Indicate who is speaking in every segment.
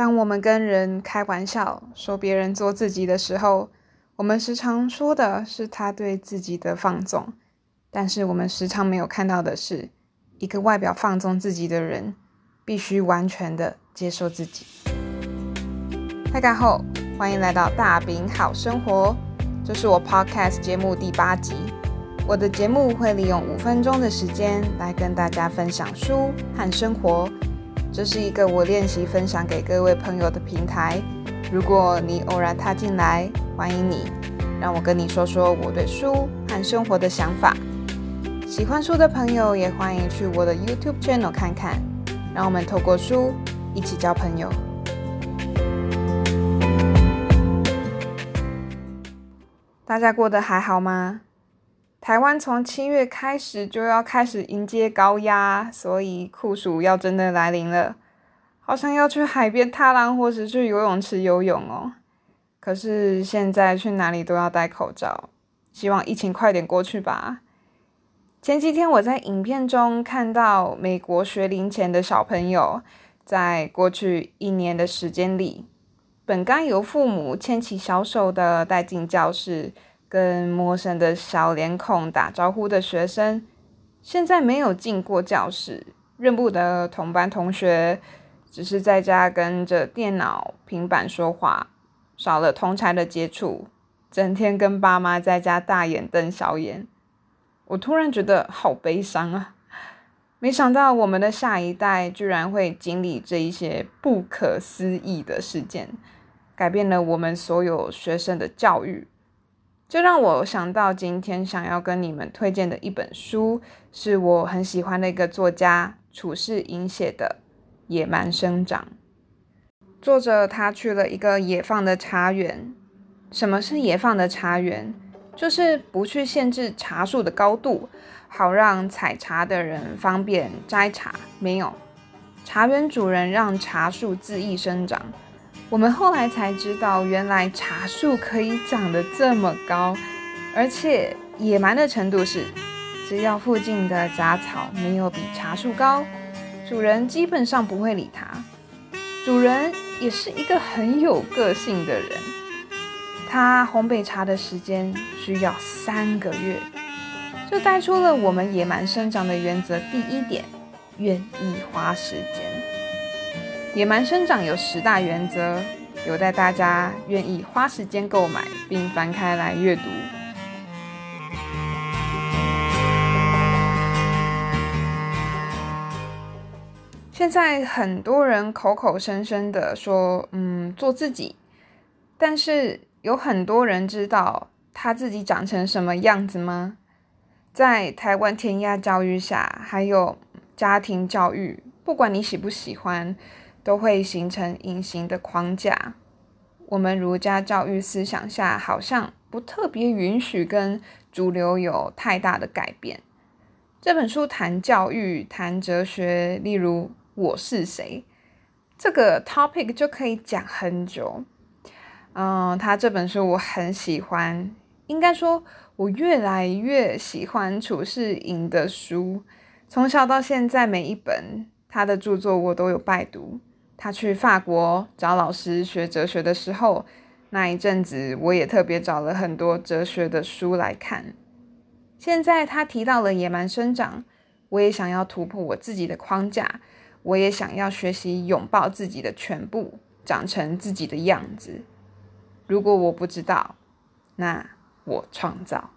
Speaker 1: 当我们跟人开玩笑说别人做自己的时候，我们时常说的是他对自己的放纵，但是我们时常没有看到的是，一个外表放纵自己的人，必须完全的接受自己。大家好，欢迎来到大饼好生活，这是我 Podcast 节目第八集。我的节目会利用五分钟的时间来跟大家分享书和生活。这是一个我练习分享给各位朋友的平台。如果你偶然踏进来，欢迎你，让我跟你说说我对书和生活的想法。喜欢书的朋友也欢迎去我的 YouTube channel 看看，让我们透过书一起交朋友。大家过得还好吗？台湾从七月开始就要开始迎接高压，所以酷暑要真的来临了。好像要去海边踏浪，或是去游泳池游泳哦。可是现在去哪里都要戴口罩，希望疫情快点过去吧。前几天我在影片中看到美国学龄前的小朋友，在过去一年的时间里，本该由父母牵起小手的带进教室。跟陌生的小脸孔打招呼的学生，现在没有进过教室，认不得同班同学，只是在家跟着电脑、平板说话，少了同才的接触，整天跟爸妈在家大眼瞪小眼。我突然觉得好悲伤啊！没想到我们的下一代居然会经历这一些不可思议的事件，改变了我们所有学生的教育。这让我想到今天想要跟你们推荐的一本书，是我很喜欢的一个作家楚世英写的《野蛮生长》。作者他去了一个野放的茶园。什么是野放的茶园？就是不去限制茶树的高度，好让采茶的人方便摘茶。没有，茶园主人让茶树恣意生长。我们后来才知道，原来茶树可以长得这么高，而且野蛮的程度是，只要附近的杂草没有比茶树高，主人基本上不会理它。主人也是一个很有个性的人，他烘焙茶的时间需要三个月，这带出了我们野蛮生长的原则。第一点，愿意花时间。野蛮生长有十大原则，有待大家愿意花时间购买并翻开来阅读。现在很多人口口声声的说，嗯，做自己，但是有很多人知道他自己长成什么样子吗？在台湾填鸭教育下，还有家庭教育，不管你喜不喜欢。都会形成隐形的框架。我们儒家教育思想下，好像不特别允许跟主流有太大的改变。这本书谈教育、谈哲学，例如“我是谁”这个 topic 就可以讲很久。嗯，他这本书我很喜欢，应该说，我越来越喜欢处世颖的书。从小到现在，每一本他的著作我都有拜读。他去法国找老师学哲学的时候，那一阵子我也特别找了很多哲学的书来看。现在他提到了野蛮生长，我也想要突破我自己的框架，我也想要学习拥抱自己的全部，长成自己的样子。如果我不知道，那我创造。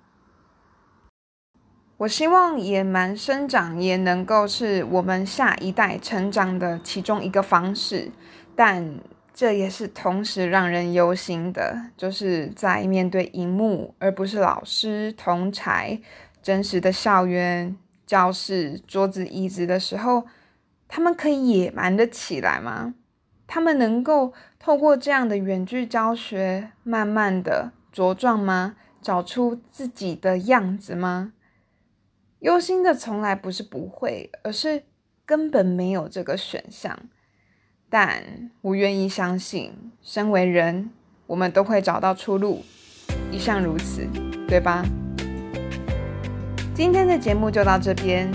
Speaker 1: 我希望野蛮生长也能够是我们下一代成长的其中一个方式，但这也是同时让人忧心的，就是在面对荧幕而不是老师同才真实的校园教室桌子椅子的时候，他们可以野蛮的起来吗？他们能够透过这样的远距教学，慢慢的茁壮吗？找出自己的样子吗？忧心的从来不是不会，而是根本没有这个选项。但我愿意相信，身为人，我们都会找到出路，一向如此，对吧？今天的节目就到这边。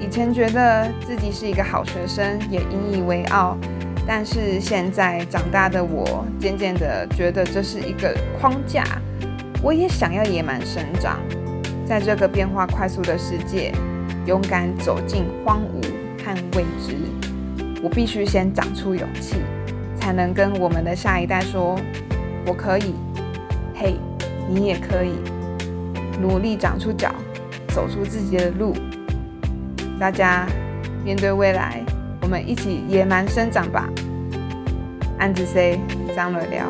Speaker 1: 以前觉得自己是一个好学生，也引以为傲，但是现在长大的我，渐渐的觉得这是一个框架。我也想要野蛮生长，在这个变化快速的世界，勇敢走进荒芜和未知。我必须先长出勇气，才能跟我们的下一代说：“我可以，嘿，你也可以，努力长出脚，走出自己的路。”大家面对未来，我们一起野蛮生长吧。安子 C 张乐聊。